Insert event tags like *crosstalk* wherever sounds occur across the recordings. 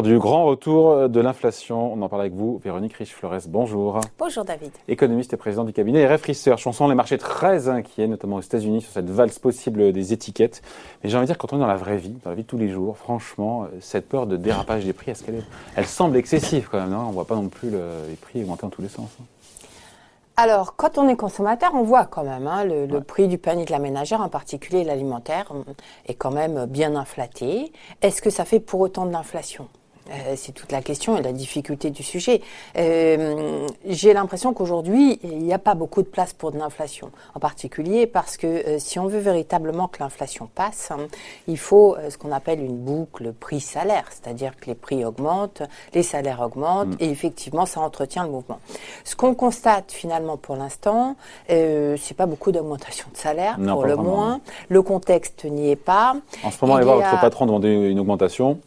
l'heure du grand retour de l'inflation. On en parle avec vous, Véronique Riche-Flores. Bonjour. Bonjour David. Économiste et président du cabinet RF Research. On sent les marchés très inquiets, notamment aux États-Unis, sur cette valse possible des étiquettes. Mais j'ai envie de dire, quand on est dans la vraie vie, dans la vie de tous les jours, franchement, cette peur de dérapage des prix, est-ce qu'elle est... elle semble excessive quand même. On ne voit pas non plus les prix augmenter dans tous les sens. Hein. Alors, quand on est consommateur, on voit quand même hein, le, prix du panier de la ménagère, en particulier l'alimentaire, est quand même bien inflaté. Est-ce que ça fait pour autant de l'inflation? Euh, c'est toute la question et la difficulté du sujet. Euh, j'ai l'impression qu'aujourd'hui, il n'y a pas beaucoup de place pour de l'inflation, en particulier parce que euh, si on veut véritablement que l'inflation passe, hein, il faut ce qu'on appelle une boucle prix-salaire, c'est-à-dire que les prix augmentent, les salaires augmentent mm. et effectivement, ça entretient le mouvement. Ce qu'on constate finalement pour l'instant, c'est pas beaucoup d'augmentation de salaire, pour le moins. Le contexte n'y est pas. En ce moment, allez voir votre patron demander une augmentation.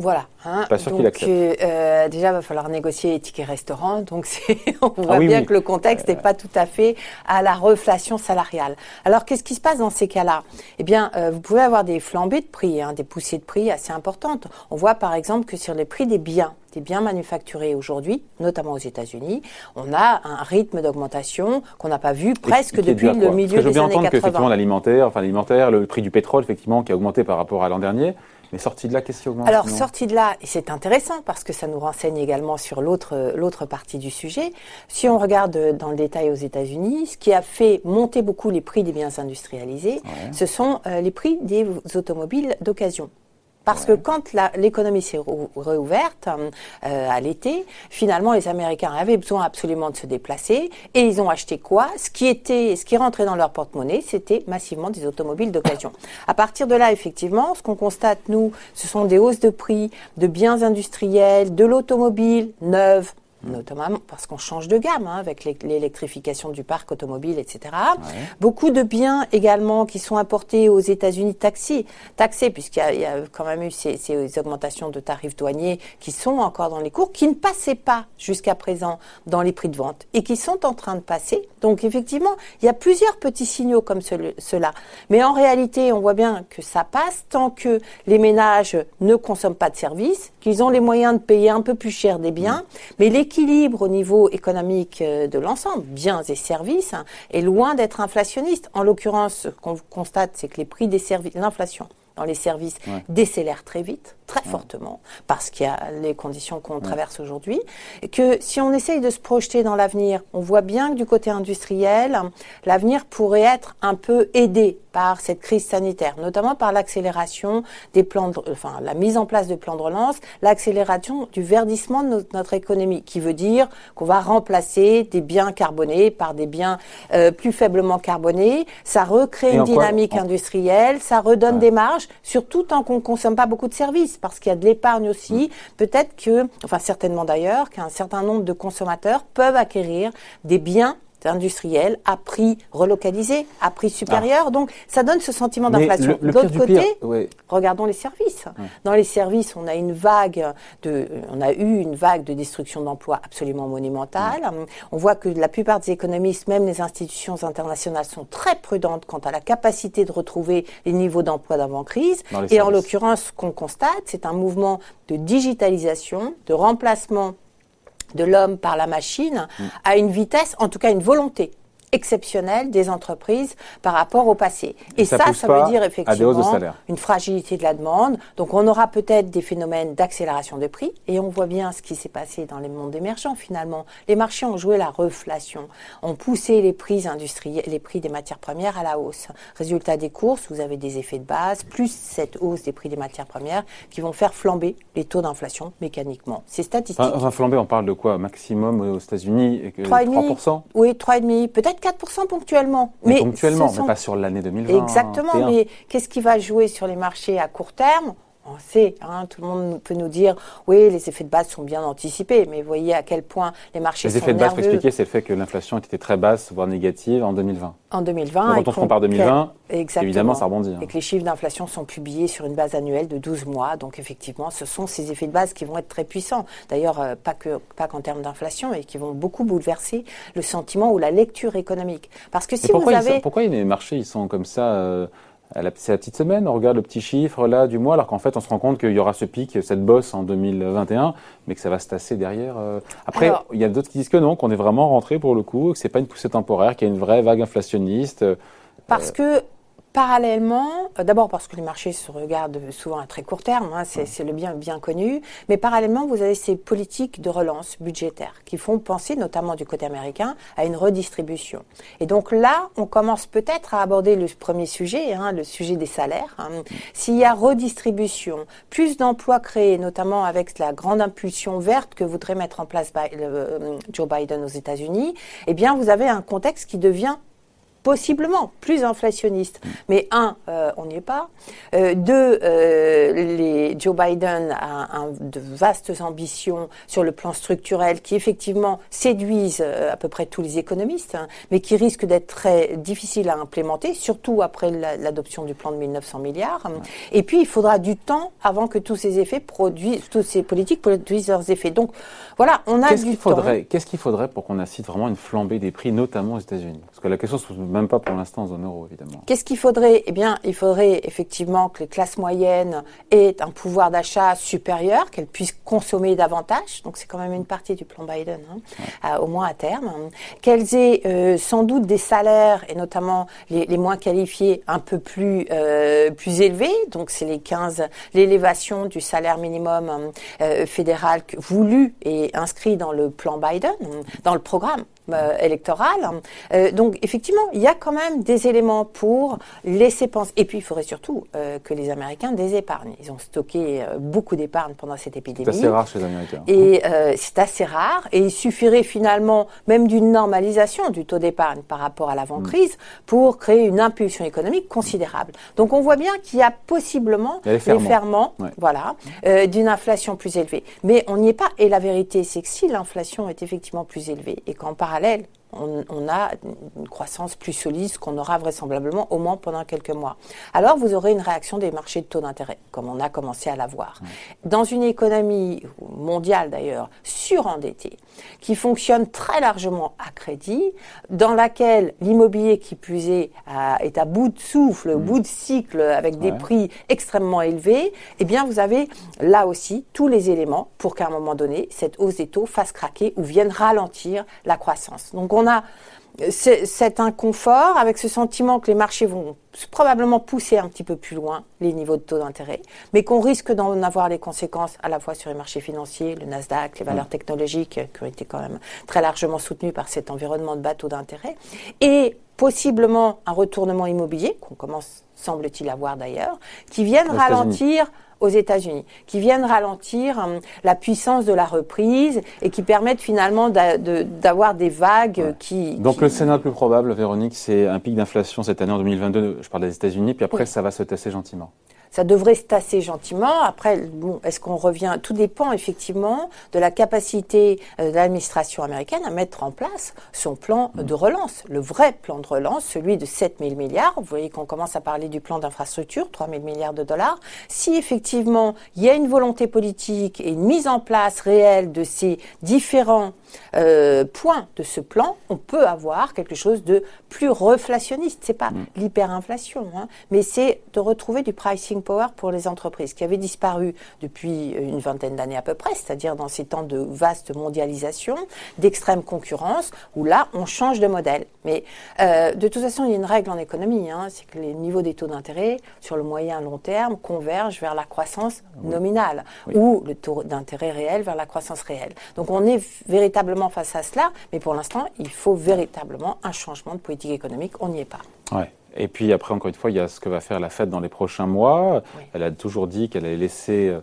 Voilà. Hein. Pas sûr qu'il accepte. Euh, euh, déjà, il va falloir négocier les tickets restaurants. Donc, *laughs* on ah voit bien que le contexte n'est pas tout à fait à la reflation salariale. Alors, qu'est-ce qui se passe dans ces cas-là? Eh bien, euh, vous pouvez avoir des flambées de prix, hein, des poussées de prix assez importantes. On voit par exemple que sur les prix des biens, des biens manufacturés aujourd'hui, notamment aux États-Unis, on a un rythme d'augmentation qu'on n'a pas vu presque depuis le milieu des années 80. Que, l'alimentaire, enfin l'alimentaire, le prix du pétrole, effectivement, qui a augmenté par rapport à l'an dernier. Mais sorti de là, qu'est-ce qui augmente Alors, sorti de là, et c'est intéressant parce que ça nous renseigne également sur l'autre, l'autre partie du sujet. Si on regarde dans le détail aux États-Unis, ce qui a fait monter beaucoup les prix des biens industrialisés, ce sont euh, les prix des automobiles d'occasion. Parce que quand l'économie s'est réouverte euh, à l'été, finalement les Américains avaient besoin absolument de se déplacer et ils ont acheté quoi? Ce qui était, ce qui rentrait dans leur porte-monnaie, c'était massivement des automobiles d'occasion. À partir de là, effectivement, ce qu'on constate nous, ce sont des hausses de prix de biens industriels, de l'automobile neuve, notamment parce qu'on change de gamme hein, avec l'électrification du parc automobile, etc. Beaucoup de biens également qui sont importés aux États-Unis taxés, taxés puisqu'il y, a quand même eu ces, ces, augmentations de tarifs douaniers qui sont encore dans les cours, qui ne passaient pas jusqu'à présent dans les prix de vente et qui sont en train de passer. Donc effectivement, il y a plusieurs petits signaux comme cela. Mais en réalité, on voit bien que ça passe tant que les ménages ne consomment pas de services, qu'ils ont les moyens de payer un peu plus cher des biens, mais les l'équilibre au niveau économique euh, de l'ensemble, biens et services, hein, est loin d'être inflationniste. En l'occurrence, ce qu'on constate, c'est que les prix des services, l'inflation dans les services décélère très vite très fortement parce qu'il y a les conditions qu'on traverse aujourd'hui. Que si on essaye de se projeter dans l'avenir, on voit bien que du côté industriel, l'avenir pourrait être un peu aidé par cette crise sanitaire, notamment par l'accélération des plans, de, enfin la mise en place de plans de relance, l'accélération du verdissement de notre, économie, qui veut dire qu'on va remplacer des biens carbonés par des biens euh, plus faiblement carbonés. Ça recrée une dynamique industrielle, ça redonne des marges, surtout tant qu'on consomme pas beaucoup de services parce qu'il y a de l'épargne aussi. Mm. Peut-être que, enfin certainement d'ailleurs, qu'un certain nombre de consommateurs peuvent acquérir des biens industriels à prix relocalisé, à prix supérieur. Ah. Donc, ça donne ce sentiment d'inflation. D'autre côté, regardons les services. Dans les services, on a une vague de, on a eu une vague de destruction d'emplois absolument monumentale. On voit que la plupart des économistes, même les institutions internationales, sont très prudentes quant à la capacité de retrouver les niveaux d'emploi d'avant-crise. Et en l'occurrence, ce qu'on constate, c'est un mouvement de digitalisation, de remplacement de l'homme par la machine mm. à une vitesse, en tout cas une volonté exceptionnelle des entreprises par rapport au passé. Et, ça, ça, veut dire effectivement une fragilité de la demande. Donc on aura peut-être des phénomènes d'accélération de prix et on voit bien ce qui s'est passé dans les mondes émergents finalement. Les marchés ont joué la reflation, ont poussé les prix industriels, les prix des matières premières à la hausse. Résultat des courses, vous avez des effets de base, plus cette hausse des prix des matières premières qui vont faire flamber les taux d'inflation mécaniquement. C'est statistique. Enfin, flamber, on parle de quoi? Maximum aux États-Unis 3,5 Oui, 3,5, peut-être 4% ponctuellement. Mais, ponctuellement, mais pas sur l'année 2020. Exactement, mais qu'est-ce qui va jouer sur les marchés à court terme? On sait, hein, tout le monde peut nous dire, oui, les effets de base sont bien anticipés, mais vous voyez à quel point les marchés sont Les effets de base, pour expliquer, c'est le fait que l'inflation était très basse, voire négative en 2020. En 2020. quand on compare 2020, évidemment, ça rebondit. Hein. Et que les chiffres d'inflation sont publiés sur une base annuelle de 12 mois, donc effectivement, ce sont ces effets de base qui vont être très puissants. D'ailleurs, euh, pas que pas qu'en termes d'inflation, et qui vont beaucoup bouleverser le sentiment ou la lecture économique. Parce que si pourquoi vous avez... pourquoi les marchés ils sont comme ça euh, c'est la petite semaine, on regarde le petit chiffre là du mois, alors qu'en fait on se rend compte qu'il y aura ce pic, cette bosse en 2021, mais que ça va se tasser derrière. Euh. Après, il y a d'autres qui disent que non, qu'on est vraiment rentré pour le coup, que c'est pas une poussée temporaire, qu'il y a une vraie vague inflationniste. Parce que Parallèlement, euh, d'abord parce que les marchés se regardent souvent à très court terme, hein, c'est le bien bien connu, mais parallèlement, vous avez ces politiques de relance budgétaire qui font penser, notamment du côté américain, à une redistribution. Et donc là, on commence peut-être à aborder le premier sujet, hein, le sujet des salaires. Hein. S'il y a redistribution, plus d'emplois créés, notamment avec la grande impulsion verte que voudrait mettre en place euh, Joe Biden aux États-Unis, eh bien, vous avez un contexte qui devient possiblement plus inflationniste. Mais un, euh, on n'y est pas. Euh, deux, euh, les, Joe Biden a un, de vastes ambitions sur le plan structurel qui effectivement séduisent à peu près tous les économistes, hein, mais qui risquent d'être très difficiles à implémenter, surtout après l'adoption du plan de 1900 milliards. Et puis, il faudra du temps avant que tous ces effets produisent, toutes ces politiques produisent leurs effets. Donc, voilà, on a du temps. Qu'est-ce qu'il faudrait pour qu'on assiste vraiment une flambée des prix, notamment aux États-Unis? Parce que la question se même pas pour l'instant en zone euro, évidemment. Qu'est-ce qu'il faudrait? Eh bien, il faudrait effectivement que les classes moyennes aient un pouvoir d'achat supérieur, qu'elles puissent consommer davantage. Donc, c'est quand même une partie du plan Biden, hein, au moins à terme. Qu'elles aient euh, sans doute des salaires, et notamment les, moins qualifiés, un peu plus, euh, plus élevés. Donc, c'est les 15, l'élévation du salaire minimum euh, fédéral voulu et inscrit dans le plan Biden, dans le programme euh, électorale. Euh, donc effectivement, il y a quand même des éléments pour laisser penser. Et puis il faudrait surtout euh, que les Américains désépargnent. Ils ont stocké beaucoup d'épargne pendant cette épidémie. C'est assez rare chez les Américains. Et c'est assez rare. Et il suffirait finalement même d'une normalisation du taux d'épargne par rapport à l'avant-crise mm. pour créer une impulsion économique considérable. Donc on voit bien qu'il y a possiblement des ferments, voilà, d'une inflation plus élevée. Mais on n'y est pas. Et la vérité, c'est que si l'inflation est effectivement plus élevée et qu'en parallèle Galel. On, a une croissance plus solide qu'on aura vraisemblablement au moins pendant quelques mois. Alors vous aurez une réaction des marchés de taux d'intérêt, comme on a commencé à l'avoir. Dans une économie mondiale d'ailleurs surendettée, qui fonctionne très largement à crédit, dans laquelle l'immobilier qui plus est, est à bout de souffle, mmh. bout de cycle, avec des prix extrêmement élevés, eh bien vous avez là aussi tous les éléments pour qu'à un moment donné, cette hausse des taux fasse craquer ou vienne ralentir la croissance. Donc on a cet inconfort avec ce sentiment que les marchés vont probablement pousser un petit peu plus loin les niveaux de taux d'intérêt, mais qu'on risque d'en avoir les conséquences à la fois sur les marchés financiers, le Nasdaq, les valeurs technologiques euh, qui ont été quand même très largement soutenues par cet environnement de bas taux d'intérêt, et possiblement un retournement immobilier qu'on commence semble-t-il avoir d'ailleurs, qui viennent ralentir aux États-Unis, qui viennent ralentir hum, la puissance de la reprise et qui permettent finalement d'avoir des vagues qui. Donc le scénario le plus probable, Véronique, c'est un pic d'inflation cette année en 2022. Je parle des États-Unis, puis après ça va se tasser gentiment ça devrait se tasser gentiment. Après, bon, est-ce qu'on revient? Tout dépend effectivement de la capacité euh, de l'administration américaine à mettre en place son plan de relance, le vrai plan de relance, celui de 7 000 milliards. Vous voyez qu'on commence à parler du plan d'infrastructure, 3 000 milliards de dollars. Si effectivement il y a une volonté politique et une mise en place réelle de ces différents euh, points de ce plan, on peut avoir quelque chose de plus reflationniste. C'est pas mm. l'hyperinflation, hein, mais c'est de retrouver du pricing power pour les entreprises qui avaient disparu depuis une vingtaine d'années à peu près, c'est-à-dire dans ces temps de vaste mondialisation, d'extrême concurrence, où là on change de modèle. Mais euh, de toute façon, il y a une règle en économie, hein, c'est que les niveaux des taux d'intérêt sur le moyen long terme convergent vers la croissance nominale ou le taux d'intérêt réel vers la croissance réelle. Donc on est véritablement face à cela, mais pour l'instant, il faut véritablement un changement de politique économique. On n'y est pas. Ouais. Et puis après, encore une fois, il y a ce que va faire la Fed dans les prochains mois. Elle a toujours dit qu'elle allait laisser, euh,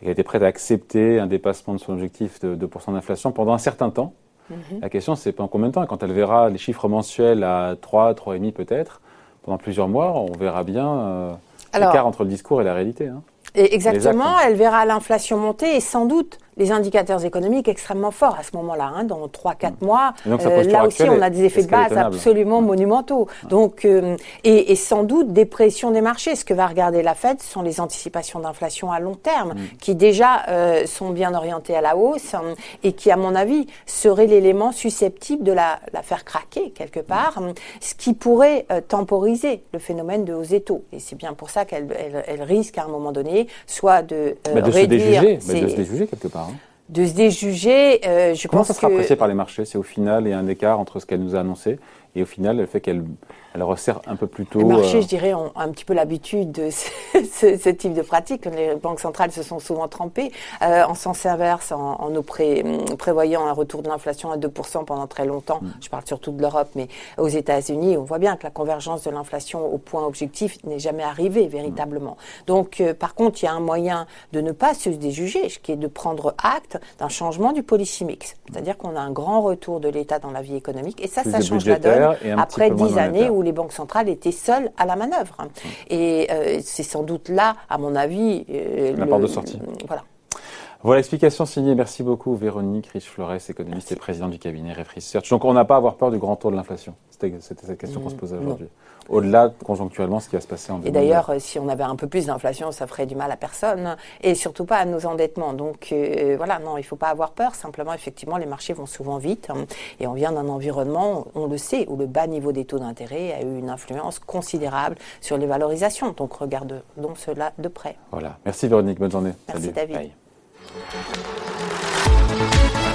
qu'elle était prête à accepter un dépassement de son objectif de 2% d'inflation pendant un certain temps. Mhm. La question, c'est pendant combien de temps Quand elle verra les chiffres mensuels à 3, 3,5 peut-être, pendant plusieurs mois, on verra bien euh, l'écart entre le discours et la réalité. Hein. Et exactement, elle verra l'inflation monter et sans doute les indicateurs économiques extrêmement forts à ce moment-là. Hein, dans 3-4 mm. mois, euh, là aussi, on a des effets de base absolument monumentaux. Donc, euh, et, sans doute des pressions des marchés. Ce que va regarder la Fed, ce sont les anticipations d'inflation à long terme, qui déjà euh, sont bien orientées à la hausse hein, et qui, à mon avis, seraient l'élément susceptible de la, faire craquer quelque part, mm. ce qui pourrait temporiser le phénomène de hausse des taux. Et c'est bien pour ça qu'elle elle, risque à un moment donné soit de, bah, de réduire... Se de se déjuger quelque part. De se déjuger. Euh, je Comment ça sera apprécié par les marchés? C'est au final il y a un écart entre ce qu'elle nous a annoncé et au final le fait qu'elle elle resserre un peu plus tôt. Les marchés, euh, je dirais, ont un petit peu l'habitude de *laughs* ce, type de pratique. Les banques centrales se sont souvent trempées. Euh, en sens inverse, en, nous prévoyant un retour de l'inflation à 2% pendant très longtemps, mm. je parle surtout de l'Europe, mais aux États-Unis, on voit bien que la convergence de l'inflation au point objectif n'est jamais arrivée véritablement. Donc, euh, par contre, il y a un moyen de ne pas se déjuger, qui est de prendre acte d'un changement du policy mix. C'est-à-dire qu'on a un grand retour de l'État dans la vie économique. Et ça, ça change la donne après dix années où les banques centrales étaient seules à la manœuvre. Et euh, c'est sans doute là, à mon avis, euh, la porte de sortie. Voilà. Voilà l'explication signée. Merci beaucoup, Véronique Riche-Flores, économiste et présidente du cabinet Research. Donc, on n'a pas à avoir peur du grand tour de l'inflation. C'était cette question qu'on se posait aujourd'hui au-delà conjoncturellement ce qui va se passer en Et d'ailleurs, si on avait un peu plus d'inflation, ça ferait du mal à personne et surtout pas à nos endettements. Donc euh, voilà, non, il ne faut pas avoir peur. Simplement, effectivement, les marchés vont souvent vite hein, et on vient d'un environnement, on le sait, où le bas niveau des taux d'intérêt a eu une influence considérable sur les valorisations. Donc regardons cela de près. Voilà. Merci Véronique, bonne journée. Merci David. Música